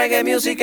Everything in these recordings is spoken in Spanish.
reggae music.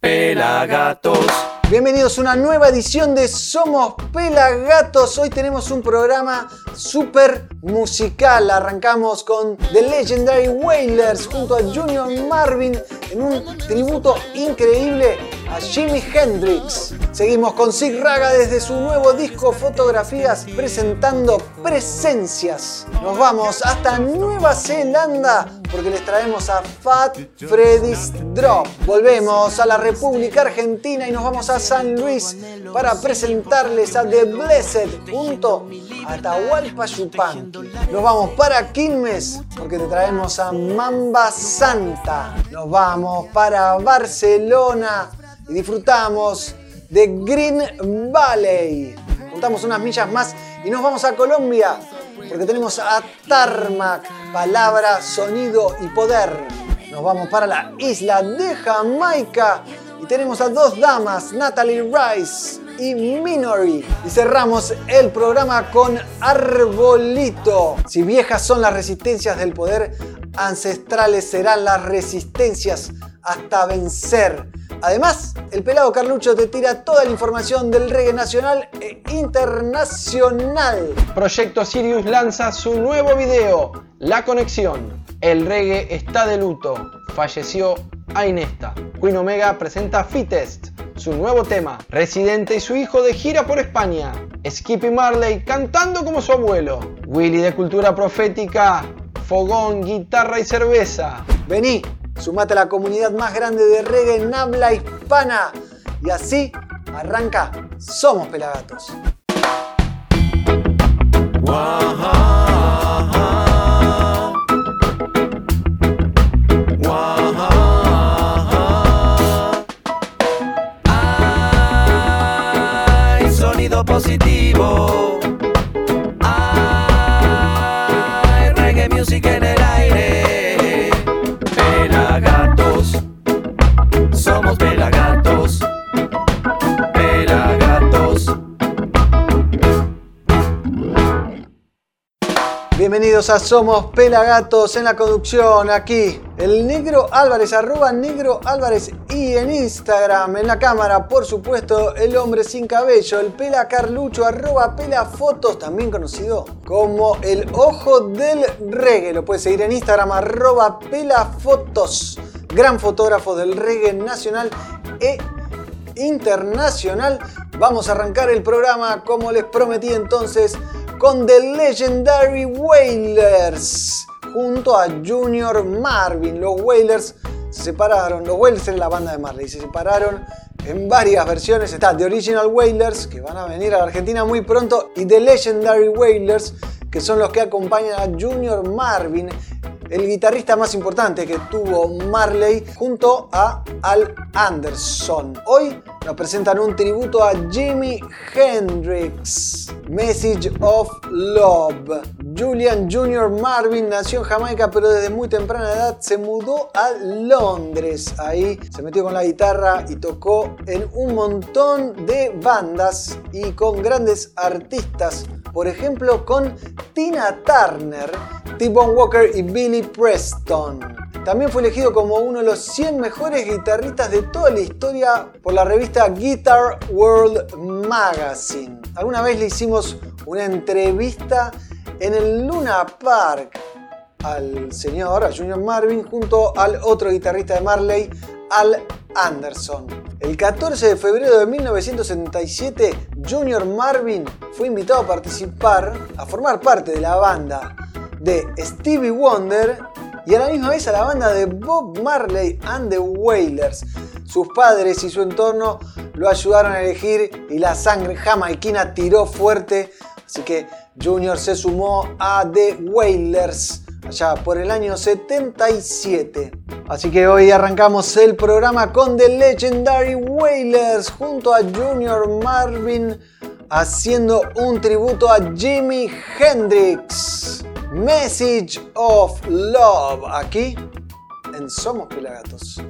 Pelagatos. Bienvenidos a una nueva edición de Somos Pelagatos. Hoy tenemos un programa súper musical. Arrancamos con The Legendary Wailers junto a Junior Marvin en un tributo increíble a Jimi Hendrix. Seguimos con Sig Raga desde su nuevo disco Fotografías presentando Presencias. Nos vamos hasta Nueva Zelanda porque les traemos a Fat Freddy's Drop. Volvemos a la República Argentina y nos vamos a San Luis para presentarles a The Blessed junto a Atahualpa Yupanqui. Nos vamos para Quilmes porque te traemos a Mamba Santa. Nos vamos para Barcelona y disfrutamos de Green Valley. Juntamos unas millas más y nos vamos a Colombia porque tenemos a Tarmac, palabra, sonido y poder. Nos vamos para la isla de Jamaica y tenemos a dos damas, Natalie Rice y Minory. Y cerramos el programa con Arbolito. Si viejas son las resistencias del poder, ancestrales serán las resistencias hasta vencer. Además, el pelado Carlucho te tira toda la información del reggae nacional e internacional. Proyecto Sirius lanza su nuevo video, La Conexión. El reggae está de luto. Falleció Ainesta. Queen Omega presenta Fitest, su nuevo tema. Residente y su hijo de gira por España. Skippy Marley cantando como su abuelo. Willy de Cultura Profética. Fogón, guitarra y cerveza. Vení, sumate a la comunidad más grande de reggae en habla hispana. Y así arranca Somos Pelagatos. Somos Pelagatos en la conducción aquí. El negro Álvarez, arroba negro Álvarez y en Instagram, en la cámara, por supuesto, el hombre sin cabello, el pela Carlucho, arroba pela fotos, también conocido como el ojo del reggae. Lo puedes seguir en Instagram, arroba pela fotos. Gran fotógrafo del reggae nacional e internacional. Vamos a arrancar el programa como les prometí entonces con The Legendary Wailers junto a Junior Marvin. Los Wailers se separaron, los Wailers es la banda de Marley, se separaron en varias versiones. Está The Original Wailers, que van a venir a la Argentina muy pronto, y The Legendary Wailers, que son los que acompañan a Junior Marvin, el guitarrista más importante que tuvo Marley, junto a Al Anderson. Hoy nos presentan un tributo a Jimi Hendrix, Message of Love. Julian Jr. Marvin nació en Jamaica, pero desde muy temprana edad se mudó a Londres. Ahí se metió con la guitarra y tocó en un montón de bandas y con grandes artistas. Por ejemplo, con Tina Turner, T-Bone Walker y Billy Preston. También fue elegido como uno de los 100 mejores guitarristas de toda la historia por la revista Guitar World Magazine. Alguna vez le hicimos una entrevista en el Luna Park al señor, Junior Marvin, junto al otro guitarrista de Marley, Al Anderson. El 14 de febrero de 1977, Junior Marvin fue invitado a participar, a formar parte de la banda de Stevie Wonder y a la misma vez a la banda de Bob Marley and the Wailers. Sus padres y su entorno lo ayudaron a elegir y la sangre jamaiquina tiró fuerte, así que Junior se sumó a The Wailers allá por el año 77. Así que hoy arrancamos el programa con The Legendary Wailers junto a Junior Marvin haciendo un tributo a Jimi Hendrix. Message of Love aquí en Somos Pelagatos.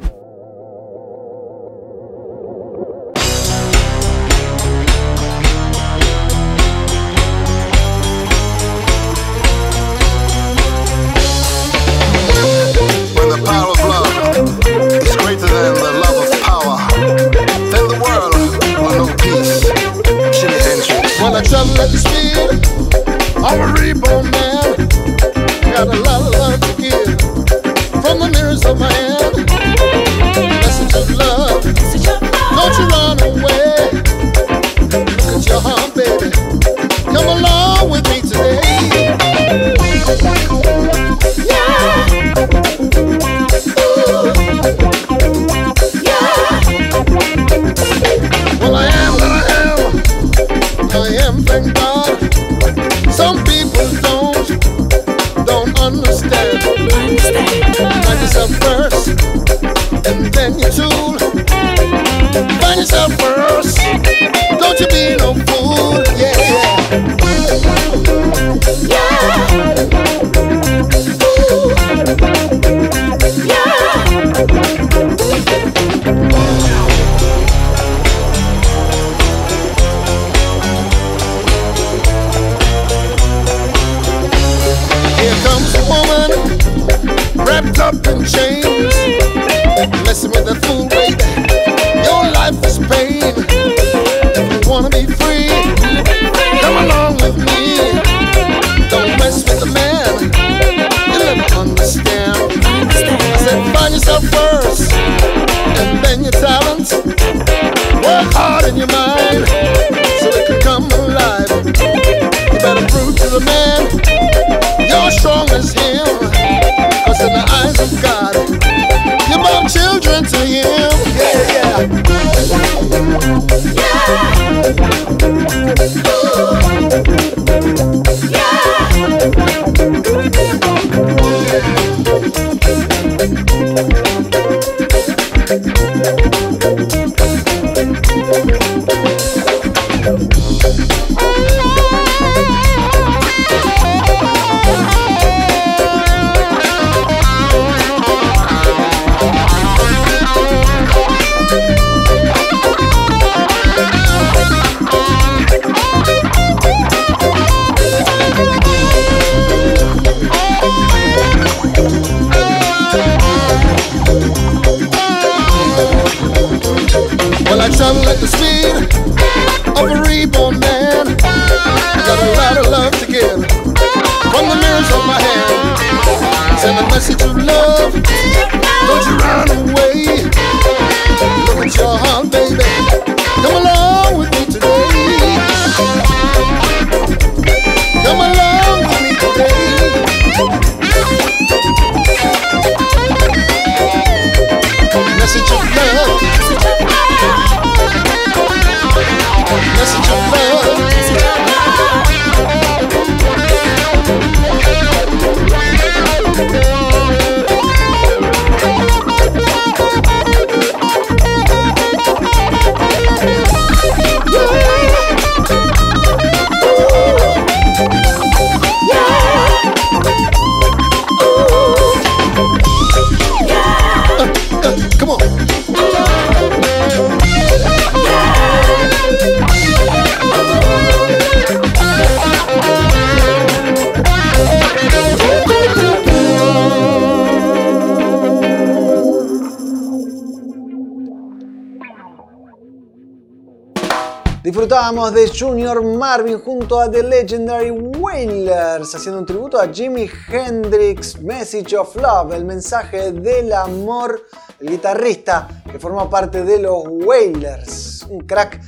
Disfrutábamos de Junior Marvin junto a The Legendary Wailers, haciendo un tributo a Jimi Hendrix, Message of Love, el mensaje del amor, el guitarrista que forma parte de los Wailers, un crack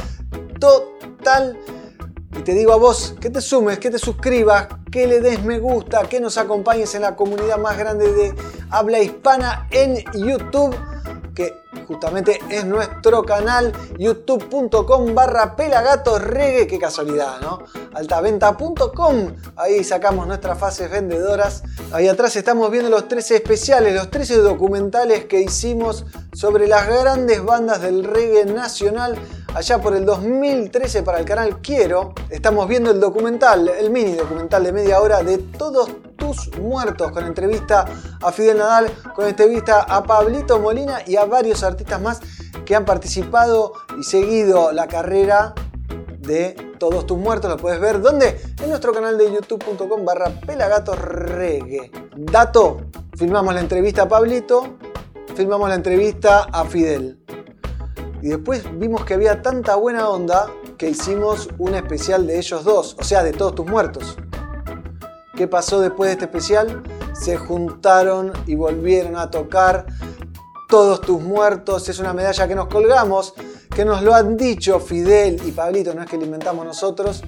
total. Y te digo a vos que te sumes, que te suscribas, que le des me gusta, que nos acompañes en la comunidad más grande de habla hispana en YouTube que justamente es nuestro canal youtube.com barra pelagatorregue, qué casualidad, ¿no? altaventa.com, ahí sacamos nuestras fases vendedoras. Ahí atrás estamos viendo los 13 especiales, los 13 documentales que hicimos sobre las grandes bandas del reggae nacional allá por el 2013 para el canal Quiero. Estamos viendo el documental, el mini documental de media hora de todos tus muertos, con entrevista a Fidel Nadal, con entrevista a Pablito Molina y a varios artistas más que han participado y seguido la carrera de Todos tus muertos. Lo puedes ver ¿dónde? En nuestro canal de youtube.com barra pelagatorregue. Dato, filmamos la entrevista a Pablito, filmamos la entrevista a Fidel. Y después vimos que había tanta buena onda que hicimos un especial de ellos dos, o sea, de todos tus muertos. ¿Qué pasó después de este especial? se juntaron y volvieron a tocar todos tus muertos. Es una medalla que nos colgamos, que nos lo han dicho Fidel y Pablito, no es que lo inventamos nosotros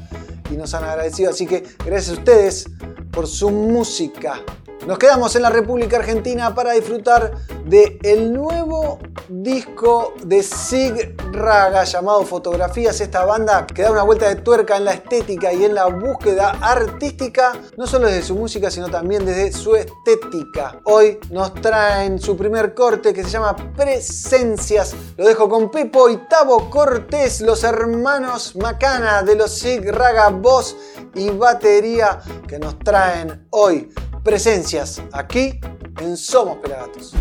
y nos han agradecido. Así que gracias a ustedes por su música. Nos quedamos en la República Argentina para disfrutar de el nuevo disco de Sig Raga llamado Fotografías. Esta banda que da una vuelta de tuerca en la estética y en la búsqueda artística, no solo desde su música, sino también desde su estética. Hoy nos traen su primer corte que se llama Presencias. Lo dejo con Pepo y Tavo Cortés, los hermanos Macana de los Sig Raga, voz y batería que nos traen hoy presencias aquí en Somos Pelagatos.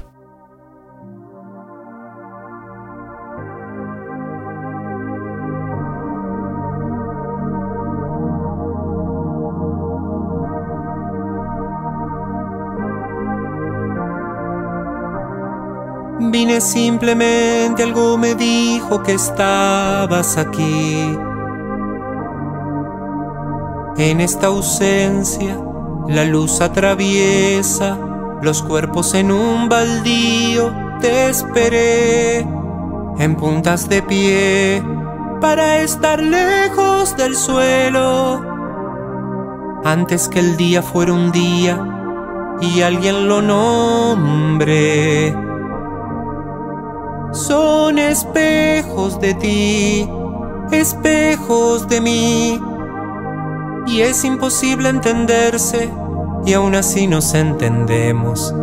Vine simplemente, algo me dijo que estabas aquí. En esta ausencia la luz atraviesa los cuerpos en un baldío. Te esperé en puntas de pie para estar lejos del suelo. Antes que el día fuera un día y alguien lo nombre. Son espejos de ti, espejos de mí y es imposible entenderse y aún así nos entendemos,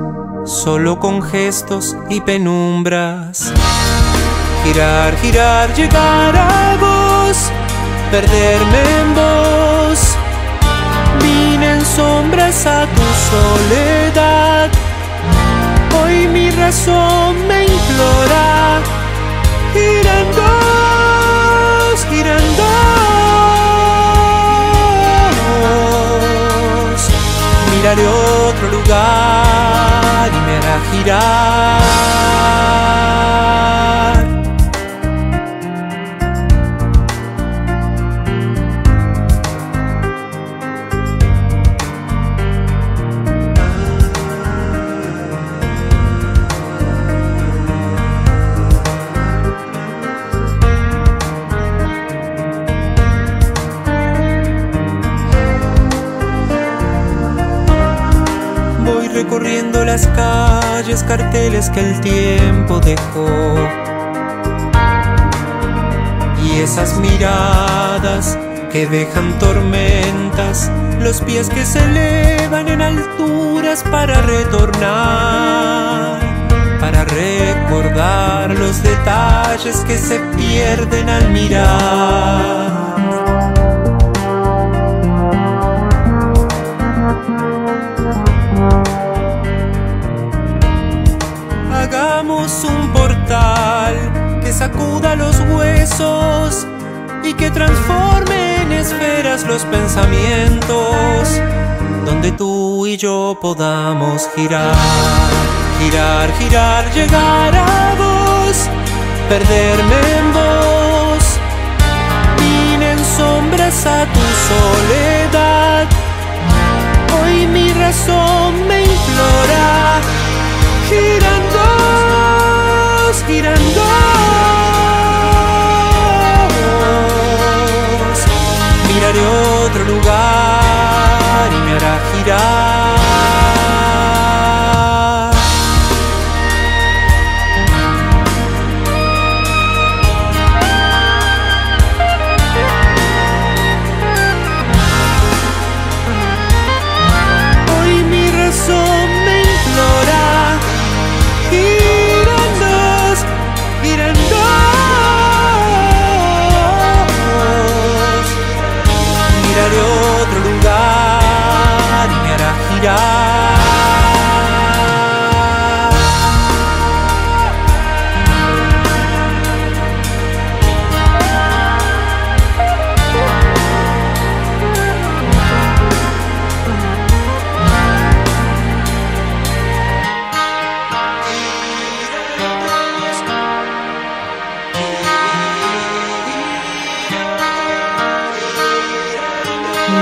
solo con gestos y penumbras. Girar, girar, llegar a vos, perderme en vos. Vine sombras a tu soledad. Hoy mi razón me implora. Girando, girando. Miraré otro lugar y me hará girar. Recorriendo las calles, carteles que el tiempo dejó. Y esas miradas que dejan tormentas, los pies que se elevan en alturas para retornar, para recordar los detalles que se pierden al mirar. Sacuda los huesos y que transforme en esferas los pensamientos, donde tú y yo podamos girar, girar, girar, llegar a vos, perderme en vos, vine en sombras a tu soledad. Hoy mi razón me implora, girando, girando. miraré otro lugar y me hará girar.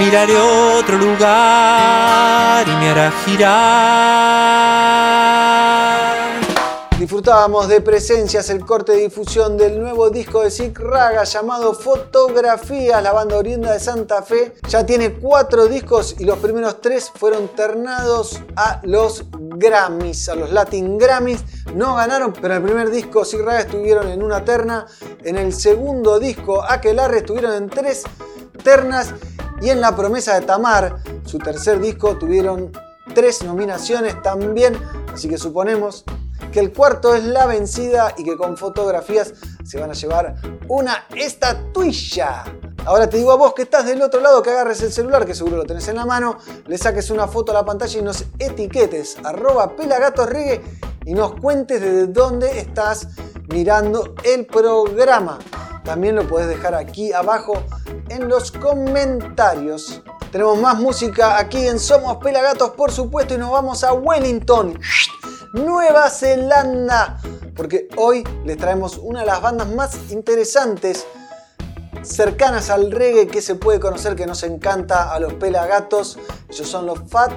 Miraré otro lugar y me hará girar. Disfrutábamos de presencias, el corte de difusión del nuevo disco de Sick Raga llamado Fotografías. La banda oriunda de Santa Fe ya tiene cuatro discos y los primeros tres fueron ternados a los Grammys, a los Latin Grammys. No ganaron, pero en el primer disco Sick Raga estuvieron en una terna. En el segundo disco Aquelarre estuvieron en tres ternas. Y en La Promesa de Tamar, su tercer disco, tuvieron tres nominaciones también. Así que suponemos que el cuarto es la vencida y que con fotografías se van a llevar una estatuilla. Ahora te digo a vos que estás del otro lado que agarres el celular, que seguro lo tenés en la mano, le saques una foto a la pantalla y nos etiquetes arroba pelagatosregue y nos cuentes desde dónde estás mirando el programa. También lo podés dejar aquí abajo en los comentarios. Tenemos más música aquí en Somos Pelagatos, por supuesto, y nos vamos a Wellington. Nueva Zelanda, porque hoy les traemos una de las bandas más interesantes cercanas al reggae que se puede conocer, que nos encanta a los pelagatos. Ellos son los Fat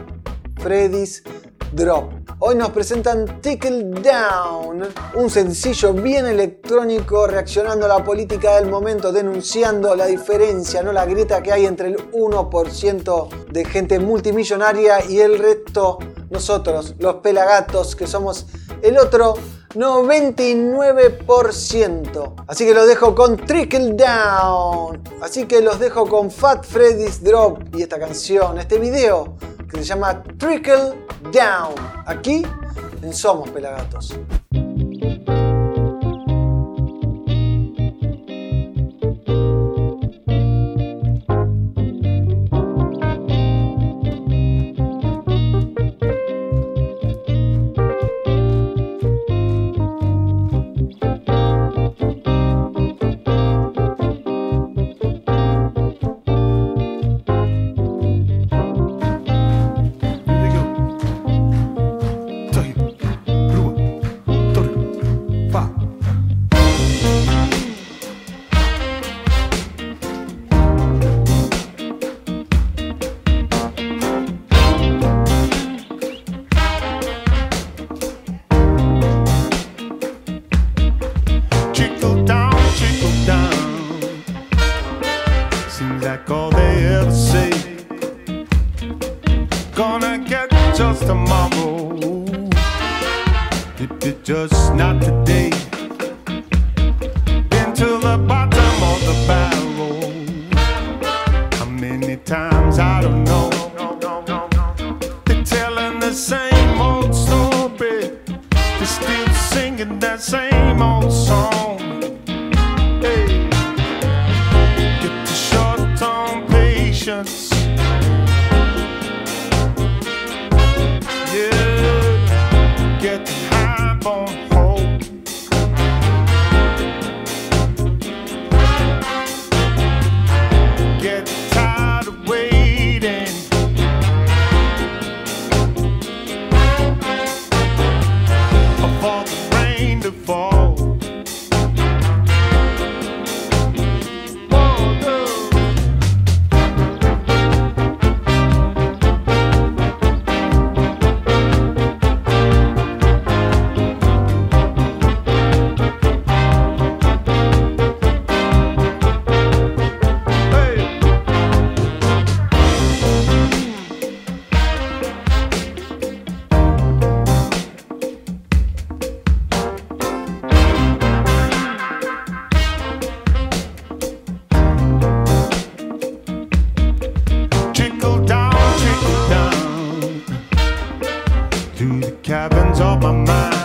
Freddy's Drop. Hoy nos presentan Tickle Down, un sencillo bien electrónico reaccionando a la política del momento, denunciando la diferencia, no la grieta que hay entre el 1% de gente multimillonaria y el resto, nosotros, los pelagatos, que somos el otro 99%. Así que los dejo con Trickle Down. Así que los dejo con Fat Freddy's Drop y esta canción, este video que se llama Trickle Down. Aquí en Somos Pelagatos. the cabins on my mind.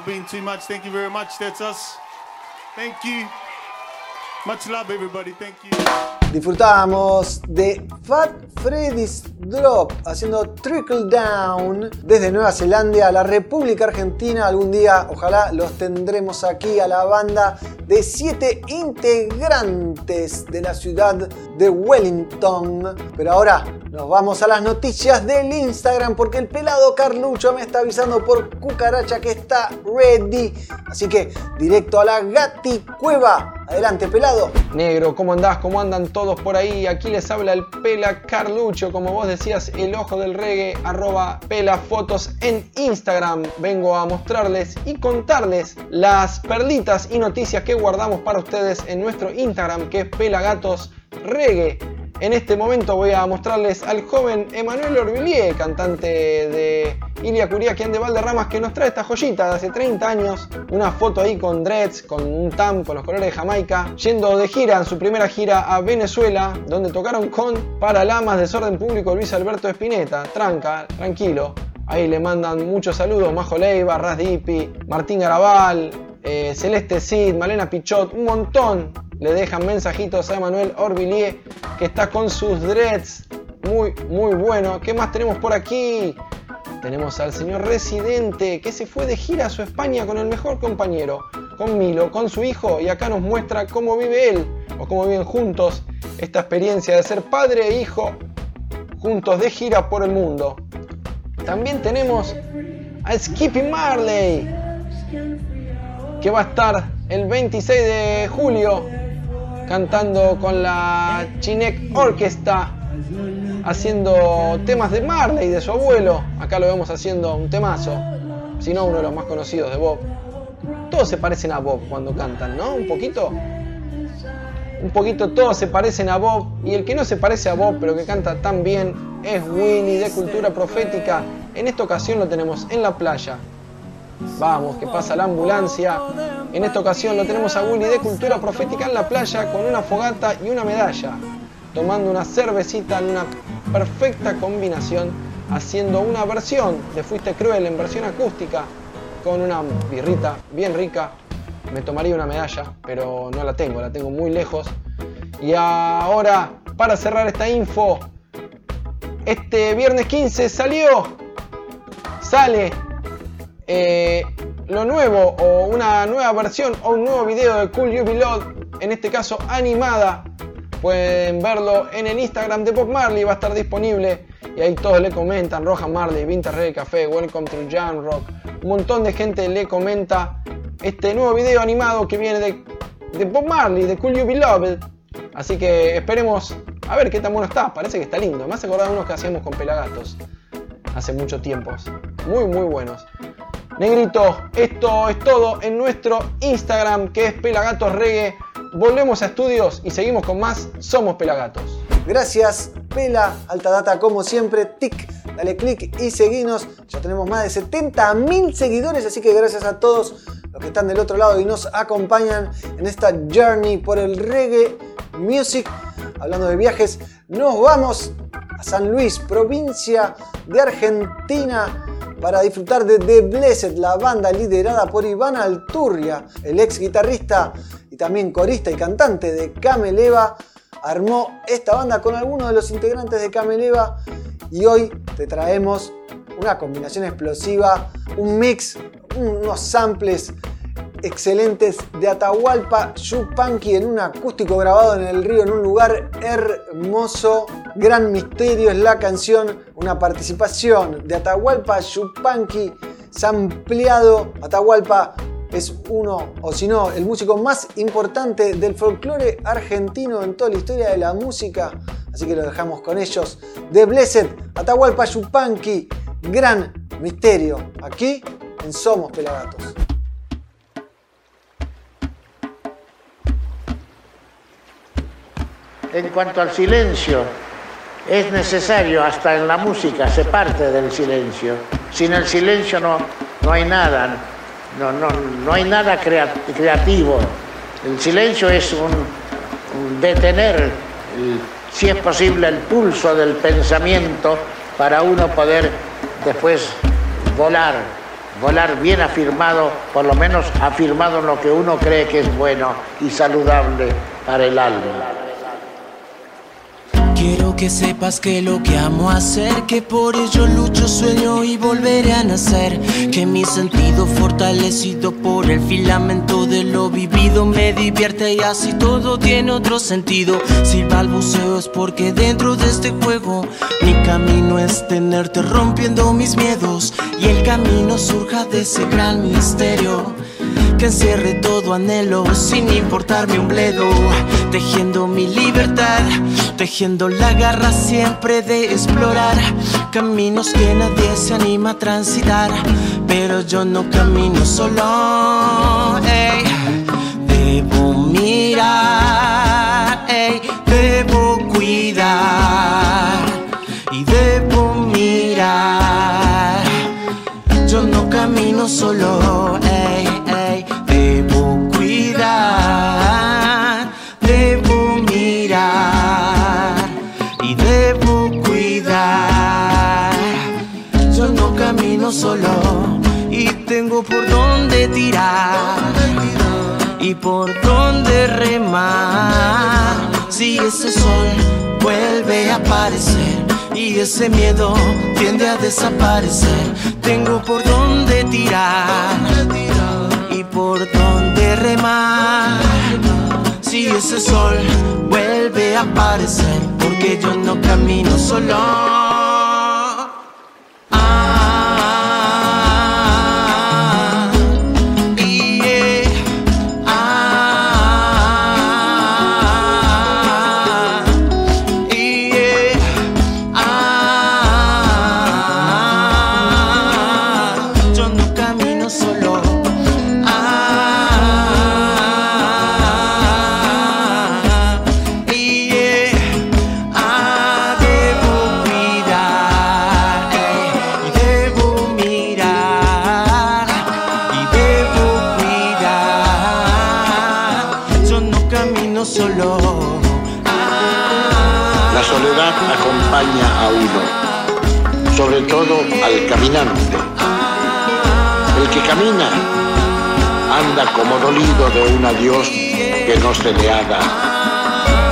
Are being too much. Thank you very much. That's us. Thank you. Much love, everybody. Thank you. Disfrutábamos de Fat Freddy's Drop haciendo Trickle Down desde Nueva Zelanda a la República Argentina. Algún día, ojalá, los tendremos aquí a la banda de siete integrantes de la ciudad de Wellington. Pero ahora nos vamos a las noticias del Instagram porque el pelado Carlucho me está avisando por cucaracha que está ready. Así que directo a la Gati Cueva. Adelante, pelado. Negro, ¿cómo andás? ¿Cómo andan todos por ahí? Aquí les habla el Pela Carlucho, como vos decías, el ojo del reggae, arroba Pela Fotos en Instagram. Vengo a mostrarles y contarles las perlitas y noticias que guardamos para ustedes en nuestro Instagram, que es Pela Gatos Reggae. En este momento voy a mostrarles al joven Emanuel Orvillier, cantante de Ilia Curiaquian de Valderramas, que nos trae esta joyita de hace 30 años. Una foto ahí con dreads, con un tam, con los colores de Jamaica, yendo de gira en su primera gira a Venezuela, donde tocaron con Paralamas, Desorden Público, Luis Alberto Espineta. Tranca, tranquilo. Ahí le mandan muchos saludos, Majo Leiva, Raz Dipi, Martín Garabal, eh, Celeste Cid, Malena Pichot, un montón le dejan mensajitos a Emanuel Orvillier que está con sus dreads. Muy, muy bueno. ¿Qué más tenemos por aquí? Tenemos al señor Residente que se fue de gira a su España con el mejor compañero, con Milo, con su hijo y acá nos muestra cómo vive él o cómo viven juntos esta experiencia de ser padre e hijo juntos de gira por el mundo. También tenemos a Skippy Marley que va a estar el 26 de julio cantando con la Chinek Orquesta, haciendo temas de Marley, de su abuelo. Acá lo vemos haciendo un temazo, si no uno de los más conocidos de Bob. Todos se parecen a Bob cuando cantan, ¿no? Un poquito. Un poquito todos se parecen a Bob y el que no se parece a Bob pero que canta tan bien es Winnie de Cultura Profética. En esta ocasión lo tenemos en la playa. Vamos, que pasa la ambulancia. En esta ocasión lo tenemos a Willy de Cultura Profética en la playa con una fogata y una medalla, tomando una cervecita en una perfecta combinación, haciendo una versión de Fuiste Cruel en versión acústica, con una birrita bien rica. Me tomaría una medalla, pero no la tengo, la tengo muy lejos. Y ahora, para cerrar esta info, este viernes 15 salió, sale eh, lo nuevo o una nueva versión o un nuevo video de Cool You Below, en este caso animada. Pueden verlo en el Instagram de Bob Marley, va a estar disponible y ahí todos le comentan, Roja Marley, Vintage Reggae Café, Welcome to Jam Rock. Un montón de gente le comenta este nuevo video animado que viene de, de Bob Marley, de Cool You Beloved. Así que esperemos a ver qué tan bueno está. Parece que está lindo. Me hace acordar unos que hacíamos con Pelagatos hace mucho tiempo. Muy, muy buenos. Negrito, esto es todo en nuestro Instagram que es Pelagatos Reggae. Volvemos a estudios y seguimos con más Somos Pelagatos. Gracias, Pela, Alta Data, como siempre, tic, dale click y seguinos. Ya tenemos más de 70.000 seguidores, así que gracias a todos los que están del otro lado y nos acompañan en esta journey por el reggae music. Hablando de viajes, nos vamos a San Luis, provincia de Argentina para disfrutar de The Blessed, la banda liderada por Iván Alturria, el ex guitarrista y también corista y cantante de Cameleva. Armó esta banda con algunos de los integrantes de Cameleva y hoy te traemos una combinación explosiva, un mix, unos samples excelentes de Atahualpa Yupanqui en un acústico grabado en el río en un lugar hermoso. Gran misterio es la canción, una participación de Atahualpa Yupanqui sampleado. Atahualpa es uno, o si no, el músico más importante del folclore argentino en toda la historia de la música. Así que lo dejamos con ellos. The Blessed, Atahualpa Yupanqui, gran misterio. Aquí en Somos Pelagatos. En cuanto al silencio, es necesario, hasta en la música se parte del silencio. Sin el silencio no, no hay nada, no, no, no hay nada creativo. El silencio es un, detener, si es posible, el pulso del pensamiento para uno poder después volar, volar bien afirmado, por lo menos afirmado en lo que uno cree que es bueno y saludable para el alma. Quiero que sepas que lo que amo hacer, que por ello lucho, sueño y volveré a nacer. Que mi sentido fortalecido por el filamento de lo vivido me divierte y así todo tiene otro sentido. Si balbuceo es porque dentro de este juego mi camino es tenerte rompiendo mis miedos y el camino surja de ese gran misterio que encierre todo anhelo sin importarme un bledo, tejiendo mi libertad, tejiendo la garra siempre de explorar caminos que nadie se anima a transitar, pero yo no camino solo. ey. Debo mirar, ey, debo cuidar y debo mirar. Yo no camino solo, por dónde remar. Si ese sol vuelve a aparecer y ese miedo tiende a desaparecer, tengo por dónde tirar y por dónde remar. Si ese sol vuelve a aparecer, porque yo no camino solo. Solo. La soledad acompaña a uno, sobre todo al caminante. El que camina anda como dolido de un adiós que no se le haga.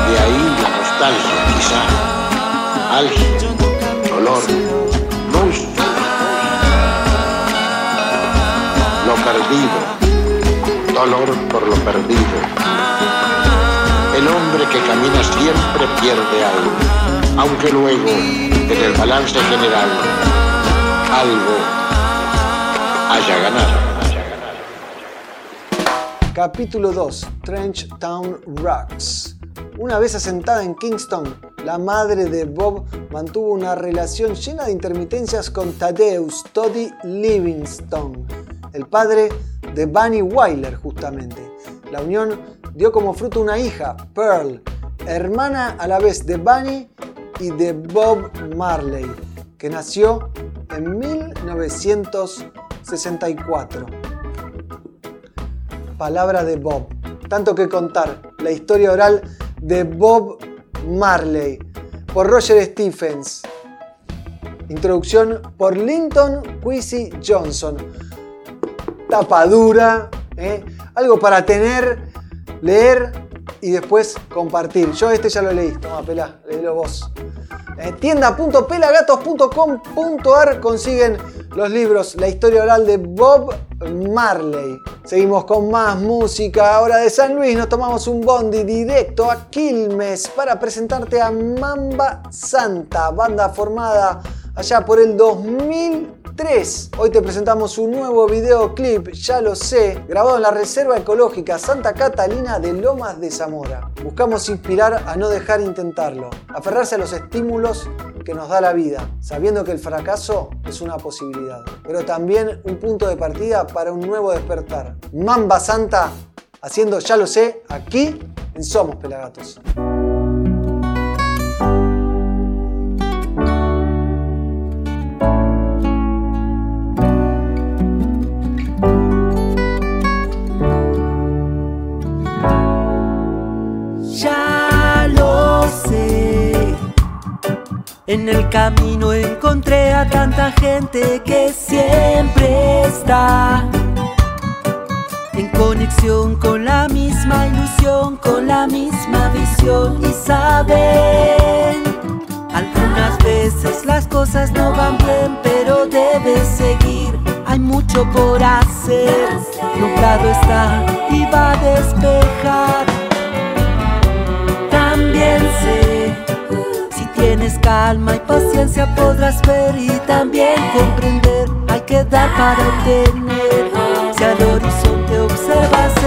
De ahí la nostalgia, quizá. Alguien, dolor, luz. Lo perdido, dolor por lo perdido. El hombre que camina siempre pierde algo, aunque luego, en el balance general, algo haya ganado. Capítulo 2. Trench Town Rocks. Una vez asentada en Kingston, la madre de Bob mantuvo una relación llena de intermitencias con Thaddeus Toddy Livingstone, el padre de Bunny Wyler justamente. La unión dio como fruto una hija, Pearl, hermana a la vez de Bunny y de Bob Marley, que nació en 1964 palabra de Bob. Tanto que contar la historia oral de Bob Marley por Roger Stephens. Introducción por Linton Quincy Johnson. Tapa dura, ¿eh? algo para tener, leer y después compartir. Yo este ya lo leí, toma pelá, léelo vos. Eh, tienda.pelagatos.com.ar consiguen los libros La historia oral de Bob Marley. Seguimos con más música. Ahora de San Luis nos tomamos un bondi directo a Quilmes para presentarte a Mamba Santa, banda formada allá por el 2003. Hoy te presentamos un nuevo videoclip, ya lo sé, grabado en la Reserva Ecológica Santa Catalina de Lomas de Zamora. Buscamos inspirar a no dejar intentarlo, aferrarse a los estímulos que nos da la vida, sabiendo que el fracaso es una posibilidad, pero también un punto de partida para un nuevo despertar. Mamba Santa, haciendo ya lo sé, aquí en Somos Pelagatos. En el camino encontré a tanta gente que siempre está en conexión con la misma ilusión, con la misma visión y saben. Algunas veces las cosas no van bien, pero debes seguir. Hay mucho por hacer, nublado está y va a despejar. Calma y paciencia podrás ver y también comprender. Hay que dar para tener. Si al horizonte observas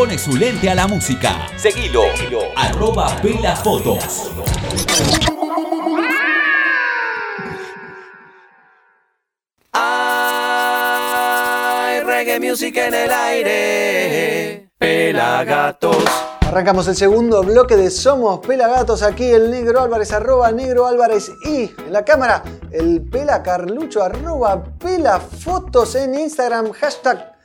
pone su lente a la música. Seguilo, arroba Pela Fotos. Hay reggae music en el aire. Pelagatos. Arrancamos el segundo bloque de Somos Pelagatos. Aquí el Negro Álvarez, arroba Negro Álvarez. Y en la cámara, el Pela Carlucho, arroba Pela Fotos en Instagram. Hashtag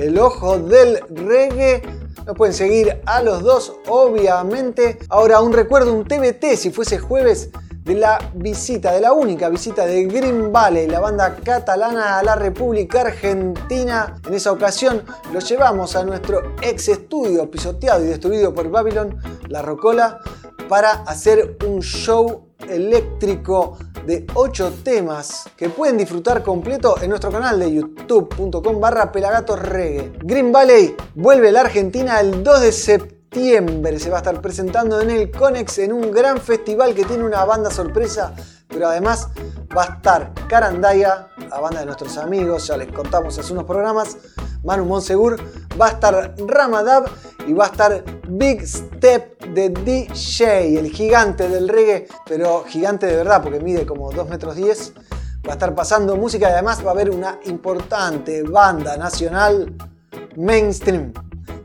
el ojo del reggae. Nos pueden seguir a los dos, obviamente. Ahora, un recuerdo, un TBT, si fuese jueves, de la visita, de la única visita de Green Valley, la banda catalana a la República Argentina. En esa ocasión lo llevamos a nuestro ex estudio, pisoteado y destruido por Babylon, La Rocola, para hacer un show eléctrico de 8 temas que pueden disfrutar completo en nuestro canal de youtube.com barra pelagatorreggae. Green Valley vuelve a la Argentina el 2 de Se va a estar presentando en el Conex en un gran festival que tiene una banda sorpresa, pero además va a estar Carandaya, la banda de nuestros amigos, ya les contamos hace unos programas, Manu Monsegur, va a estar Ramadab y va a estar Big Step de DJ, el gigante del reggae, pero gigante de verdad porque mide como 2 metros 10. Va a estar pasando música y además va a haber una importante banda nacional mainstream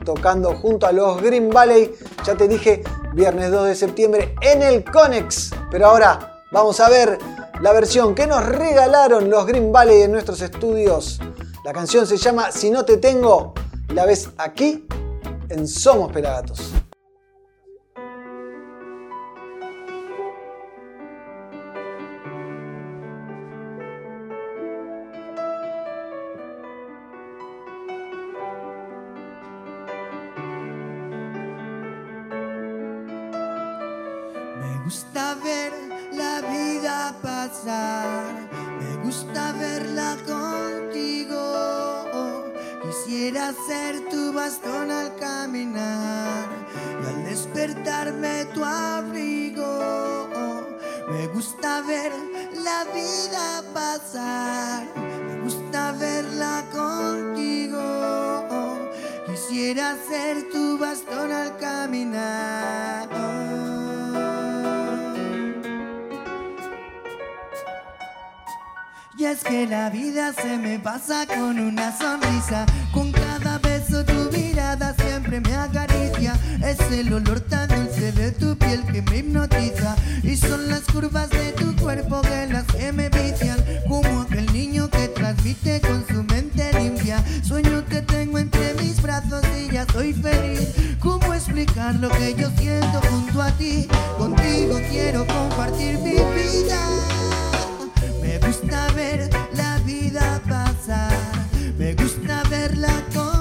tocando junto a los Green Valley. Ya te dije, viernes 2 de septiembre en el Conex. Pero ahora vamos a ver la versión que nos regalaron los Green Valley en nuestros estudios. La canción se llama Si no te tengo, la ves aquí en Somos Pelagatos. Gusta ver la vida pasar, me gusta verla contigo. Quisiera ser tu bastón al caminar y al despertarme tu abrigo. Me gusta ver la vida pasar, me gusta verla contigo. Quisiera ser tu bastón al caminar. Y es que la vida se me pasa con una sonrisa, con cada beso tu mirada siempre me acaricia. Es el olor tan dulce de tu piel que me hipnotiza. Y son las curvas de tu cuerpo que las que me vician. Como aquel niño que transmite con su mente limpia. Sueño que tengo entre mis brazos y ya soy feliz. ¿Cómo explicar lo que yo siento junto a ti? Contigo quiero compartir mi vida. Me gusta ver la vida pasar, me gusta verla contigo.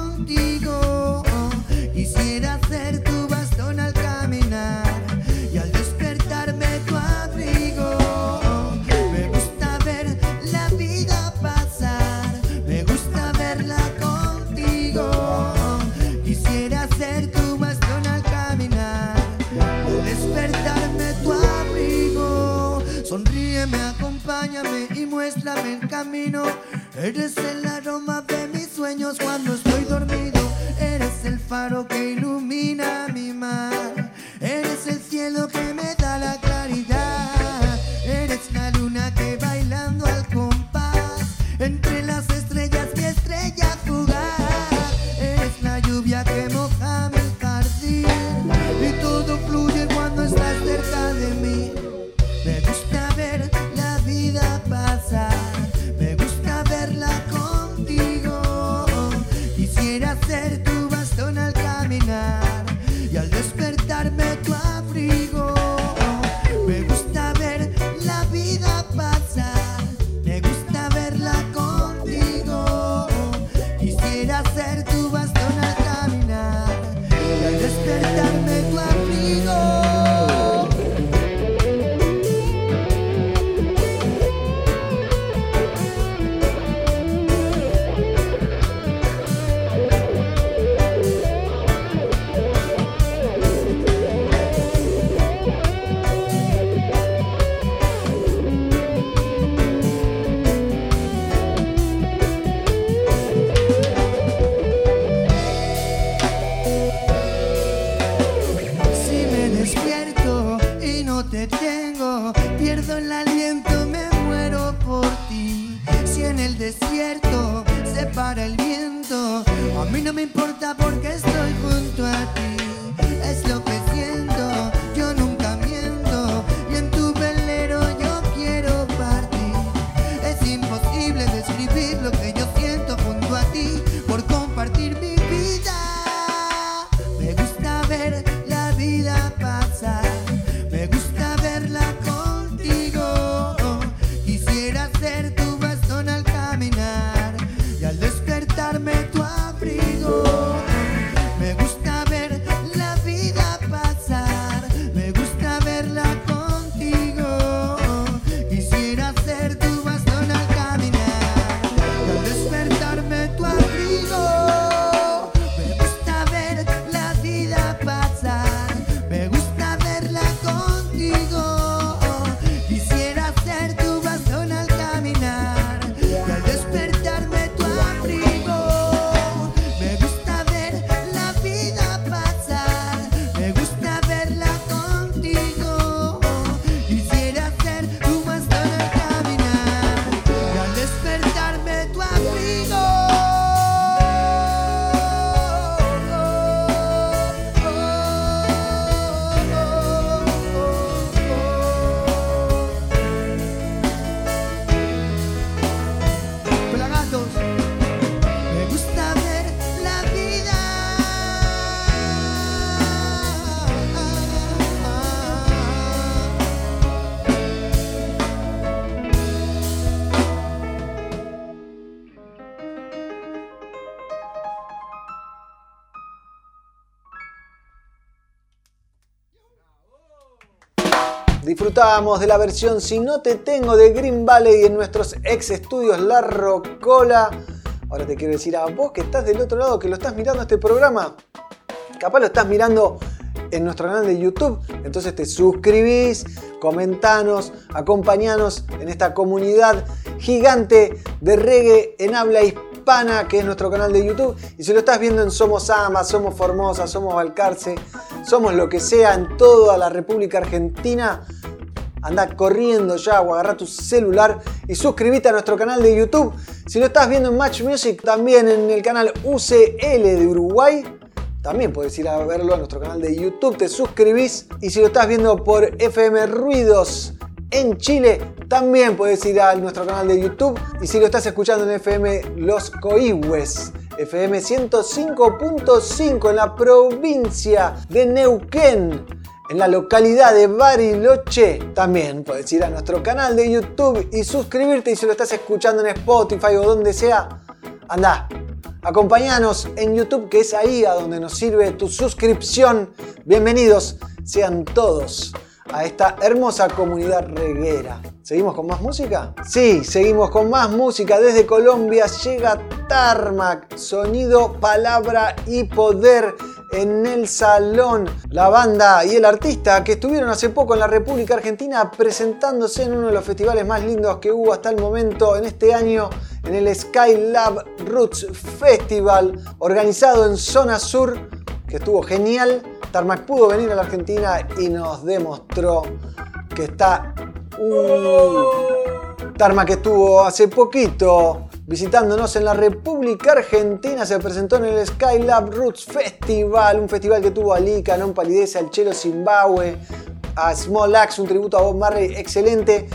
Muéstrame el camino. Eres el aroma de mis sueños cuando estoy dormido. Eres el faro que ilumina mi mar. Eres el cielo que me da la claridad. Eres la luna que bailando al compás. Entre de la versión Si no te tengo de Green Valley en nuestros ex estudios La Rocola. Ahora te quiero decir a vos que estás del otro lado, que lo estás mirando este programa. Capaz lo estás mirando en nuestro canal de YouTube. Entonces te suscribís, comentanos, acompañanos en esta comunidad gigante de reggae en habla hispana que es nuestro canal de YouTube. Y si lo estás viendo en Somos Ama, Somos Formosa, Somos Balcarce, Somos lo que sea en toda la República Argentina, anda corriendo ya o agarra tu celular y suscríbete a nuestro canal de YouTube. Si lo estás viendo en Match Music, también en el canal UCL de Uruguay. También puedes ir a verlo a nuestro canal de YouTube, te suscribís y si lo estás viendo por FM Ruidos en Chile, también puedes ir a nuestro canal de YouTube y si lo estás escuchando en FM Los Coihues, FM 105.5 en la provincia de Neuquén, en la localidad de Bariloche, también puedes ir a nuestro canal de YouTube y suscribirte y si lo estás escuchando en Spotify o donde sea, anda, Acompáñanos en YouTube, que es ahí a donde nos sirve tu suscripción. Bienvenidos sean todos a esta hermosa comunidad reguera. ¿Seguimos con más música? Sí, seguimos con más música. Desde Colombia llega Tarmac, sonido, palabra y poder en el salón. La banda y el artista que estuvieron hace poco en la República Argentina presentándose en uno de los festivales más lindos que hubo hasta el momento en este año en el Skylab Roots Festival organizado en Zona Sur, que estuvo genial. Tarmac pudo venir a la Argentina y nos demostró que está... Uh, Tarmac estuvo hace poquito visitándonos en la República Argentina, se presentó en el Skylab Roots Festival, un festival que tuvo a Lika, Non Palidez, al Chelo Zimbabwe, a Small Axe, un tributo a Bob Marley excelente.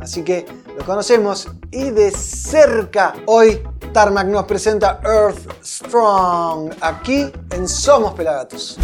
Así que lo conocemos y de cerca. Hoy Tarmac nos presenta Earth Strong aquí en Somos Pelagatos.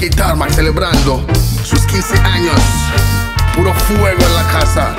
Aquí celebrando sus 15 años. Puro fuego en la casa.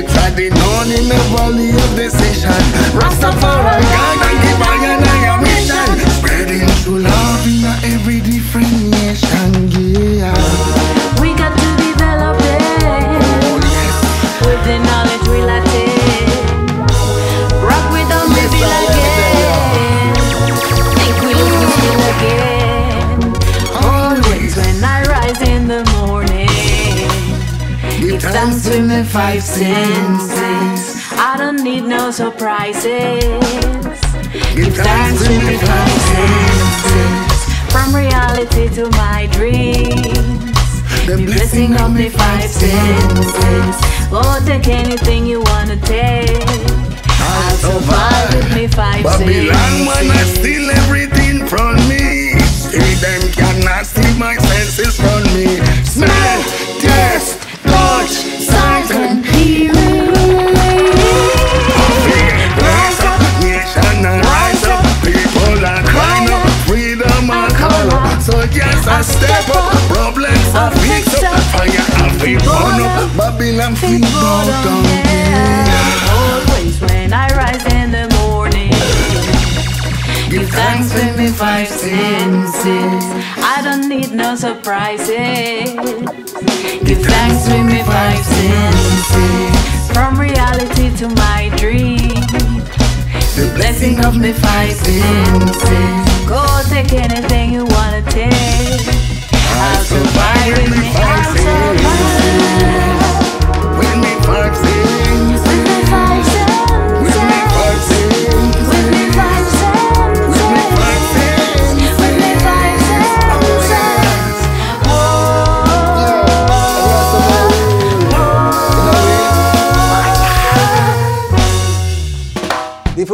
It's a day in the valley of decision. Rastafari God and give I and I a mission. Spreading true love in every different nation. Yeah. Me five senses. I don't need no surprises. Give thanks with me five senses. From reality to my dreams. The blessing of me five senses. Oh, take anything you wanna take. I'll survive with me five Babylon wanna steal everything from me. See them cannot steal my senses from me. Smell, taste, just step up, problems are fixed up. Fire and feet burn up, Babylon feet burn down. Always when I rise in the morning. Give thanks with me five senses. I don't need no surprises. Give thanks with me five senses. From reality to my dream. The blessing of me senses. Go take anything you wanna take. I'll survive with me. I'll survive.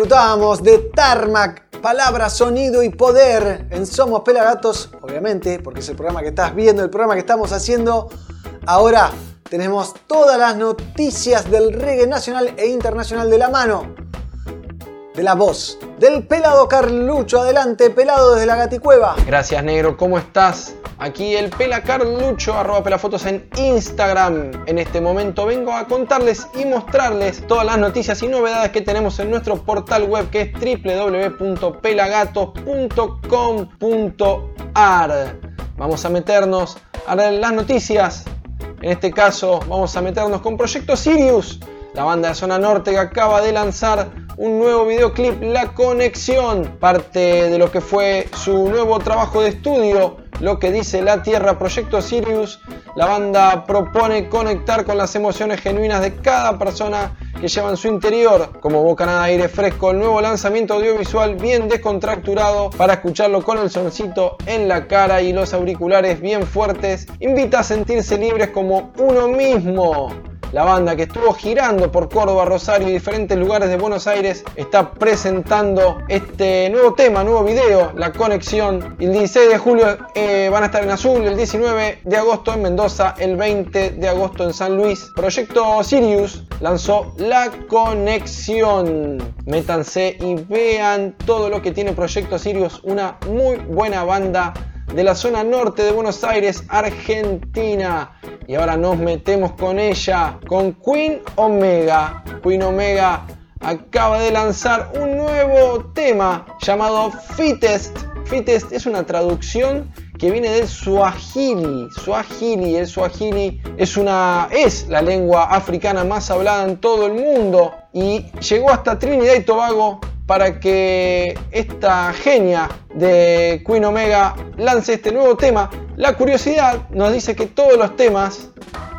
Disfrutábamos de Tarmac, palabra, sonido y poder en Somos Pelagatos, obviamente, porque es el programa que estás viendo, el programa que estamos haciendo. Ahora tenemos todas las noticias del reggae nacional e internacional de la mano, de la voz, del pelado Carlucho. Adelante, pelado desde la gaticueva. Gracias, negro. ¿Cómo estás? Aquí el Pela Carlucho, arroba pelafotos en Instagram. En este momento vengo a contarles y mostrarles todas las noticias y novedades que tenemos en nuestro portal web que es www.pelagatos.com.ar. Vamos a meternos a las noticias. En este caso, vamos a meternos con Proyecto Sirius, la banda de zona norte que acaba de lanzar un nuevo videoclip, La Conexión, parte de lo que fue su nuevo trabajo de estudio, Lo que dice la Tierra, Proyecto Sirius. La banda propone conectar con las emociones genuinas de cada persona que lleva en su interior, como bocanada de aire fresco, el nuevo lanzamiento audiovisual bien descontracturado para escucharlo con el soncito en la cara y los auriculares bien fuertes, invita a sentirse libres como uno mismo. La banda que estuvo girando por Córdoba, Rosario y diferentes lugares de Buenos Aires está presentando este nuevo tema, nuevo video, La Conexión. El 16 de julio eh, van a estar en Azul, el 19 de agosto en Mendoza, el 20 de agosto en San Luis. Proyecto Sirius lanzó La Conexión. Métanse y vean todo lo que tiene Proyecto Sirius, una muy buena banda de la zona norte de Buenos Aires, Argentina. Y ahora nos metemos con ella, con Queen Omega. Queen Omega acaba de lanzar un nuevo tema llamado Fittest. Fittest es una traducción que viene del Swahili. Swahili, el Swahili es una es la lengua africana más hablada en todo el mundo y llegó hasta Trinidad y Tobago para que esta genia de Queen Omega lance este nuevo tema. La curiosidad nos dice que todos los temas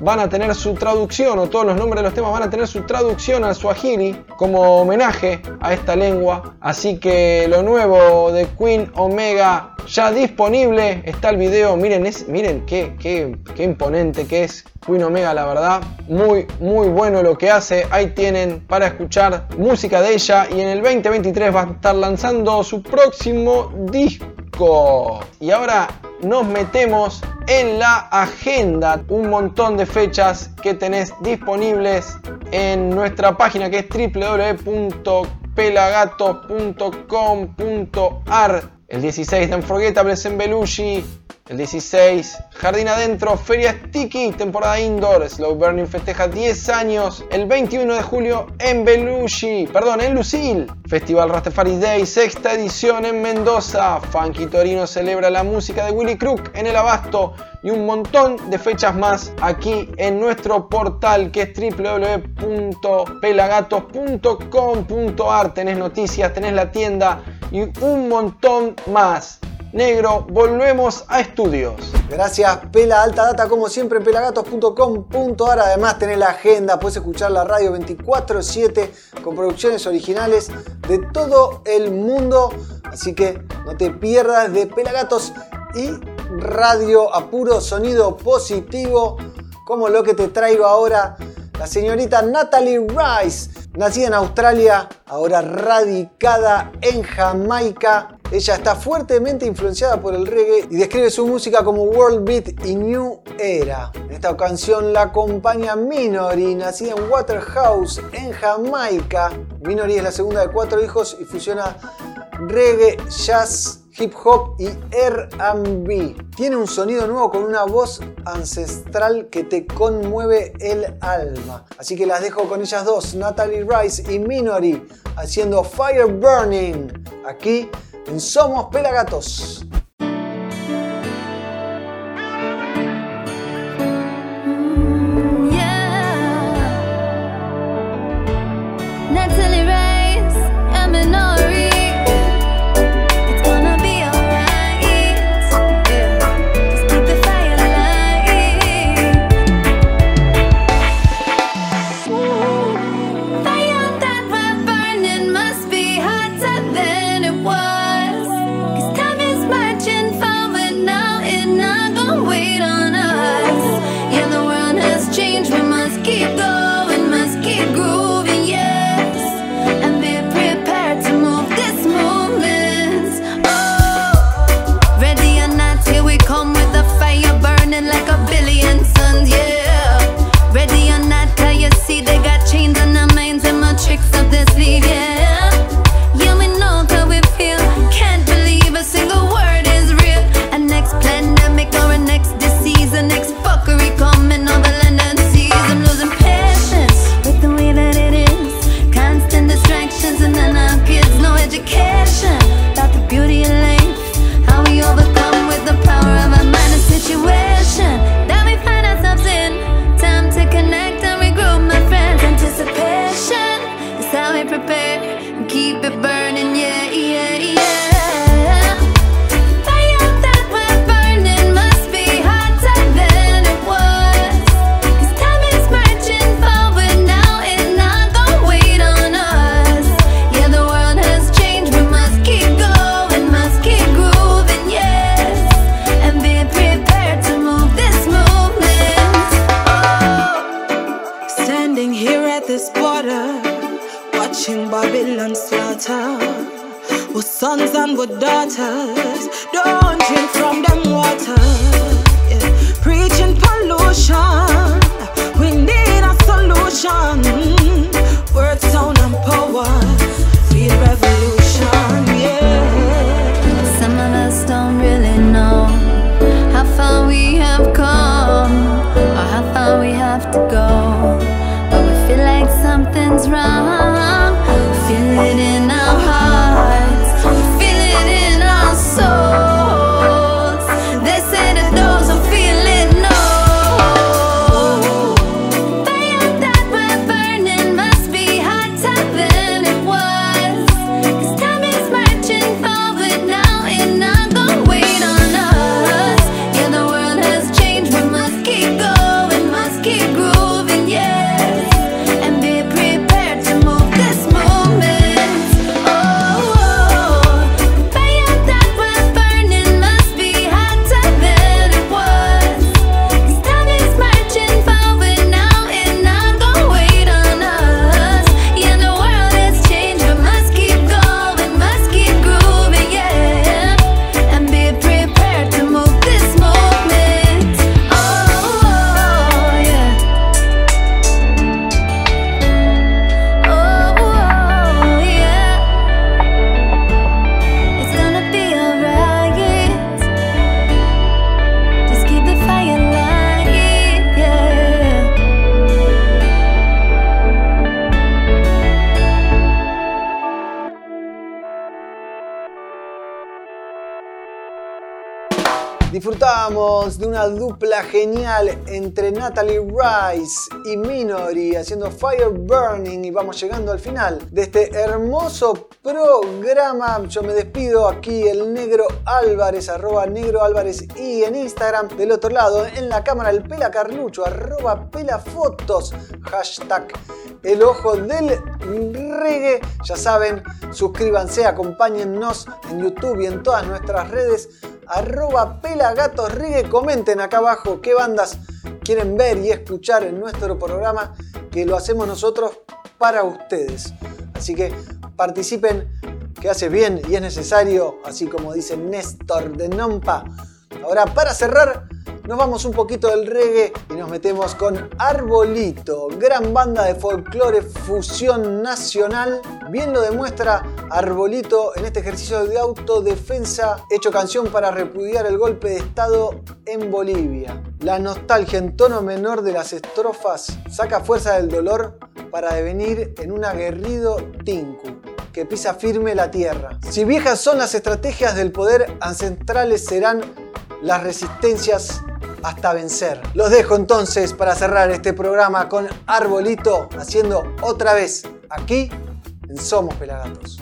van a tener su traducción o todos los nombres de los temas van a tener su traducción al Swahili como homenaje a esta lengua. Así que lo nuevo de Queen Omega ya disponible. Está el video. Miren, es, miren qué, qué, qué imponente que es Queen Omega, la verdad. Muy, muy bueno lo que hace. Ahí tienen para escuchar música de ella. Y en el 2023 va a estar lanzando su próximo disco. Y ahora nos metemos en la agenda. Un montón de fechas que tenés disponibles en nuestra página que es www.pelagato.com.ar. El 16 de Unforgettables en Belushi. El 16, Jardín Adentro, Feria Sticky, temporada indoor. Slow Burning festeja 10 años. El 21 de julio en Belushi, perdón, en Lucil. Festival Rastafari Day, sexta edición en Mendoza. Funky Torino celebra la música de Willy Crook en el Abasto. Y un montón de fechas más aquí en nuestro portal que es www.pelagatos.com.ar. Tenés noticias, tenés la tienda y un montón más. Negro, volvemos a estudios. Gracias, Pela Alta Data, como siempre, en pelagatos.com.ar. Además, tenés la agenda, puedes escuchar la radio 24-7 con producciones originales de todo el mundo. Así que no te pierdas de Pelagatos y radio a puro sonido positivo, como lo que te traigo ahora, la señorita Natalie Rice, nacida en Australia, ahora radicada en Jamaica. Ella está fuertemente influenciada por el reggae y describe su música como World Beat y New Era. En esta canción la acompaña Minori, nacida en Waterhouse, en Jamaica. Minori es la segunda de cuatro hijos y fusiona reggae, jazz, hip hop y R&B. Tiene un sonido nuevo con una voz ancestral que te conmueve el alma. Así que las dejo con ellas dos, Natalie Rice y Minori, haciendo Fire Burning, aquí en Somos Pelagatos. How we prepare and keep it burning, with daughters, don't drink from them water. Yeah. Preaching pollution, we need a solution. Word, De una dupla genial entre Natalie Rice y Minory haciendo Fire Burning y vamos llegando al final de este hermoso programa. Yo me despido aquí el negro Álvarez, arroba negro Álvarez y en Instagram. Del otro lado, en la cámara el Pela Carlucho, arroba Pela Fotos, hashtag el ojo del reggae. Ya saben, suscríbanse, acompáñennos en YouTube y en todas nuestras redes arroba pelagatos Comenten acá abajo qué bandas quieren ver y escuchar en nuestro programa que lo hacemos nosotros para ustedes. Así que participen, que hace bien y es necesario, así como dice Néstor de Nompa. Ahora, para cerrar, nos vamos un poquito del reggae y nos metemos con Arbolito, gran banda de folclore fusión nacional. Bien lo demuestra Arbolito en este ejercicio de autodefensa hecho canción para repudiar el golpe de Estado en Bolivia. La nostalgia en tono menor de las estrofas saca fuerza del dolor para devenir en un aguerrido tinku que pisa firme la tierra. Si viejas son las estrategias del poder, ancestrales serán las resistencias hasta vencer. Los dejo entonces para cerrar este programa con Arbolito haciendo otra vez aquí en Somos Pelagatos.